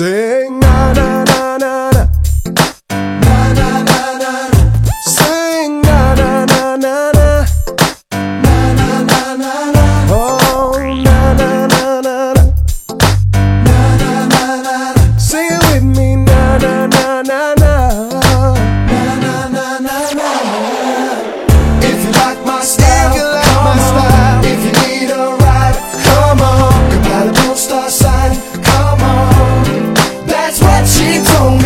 Sing 起走。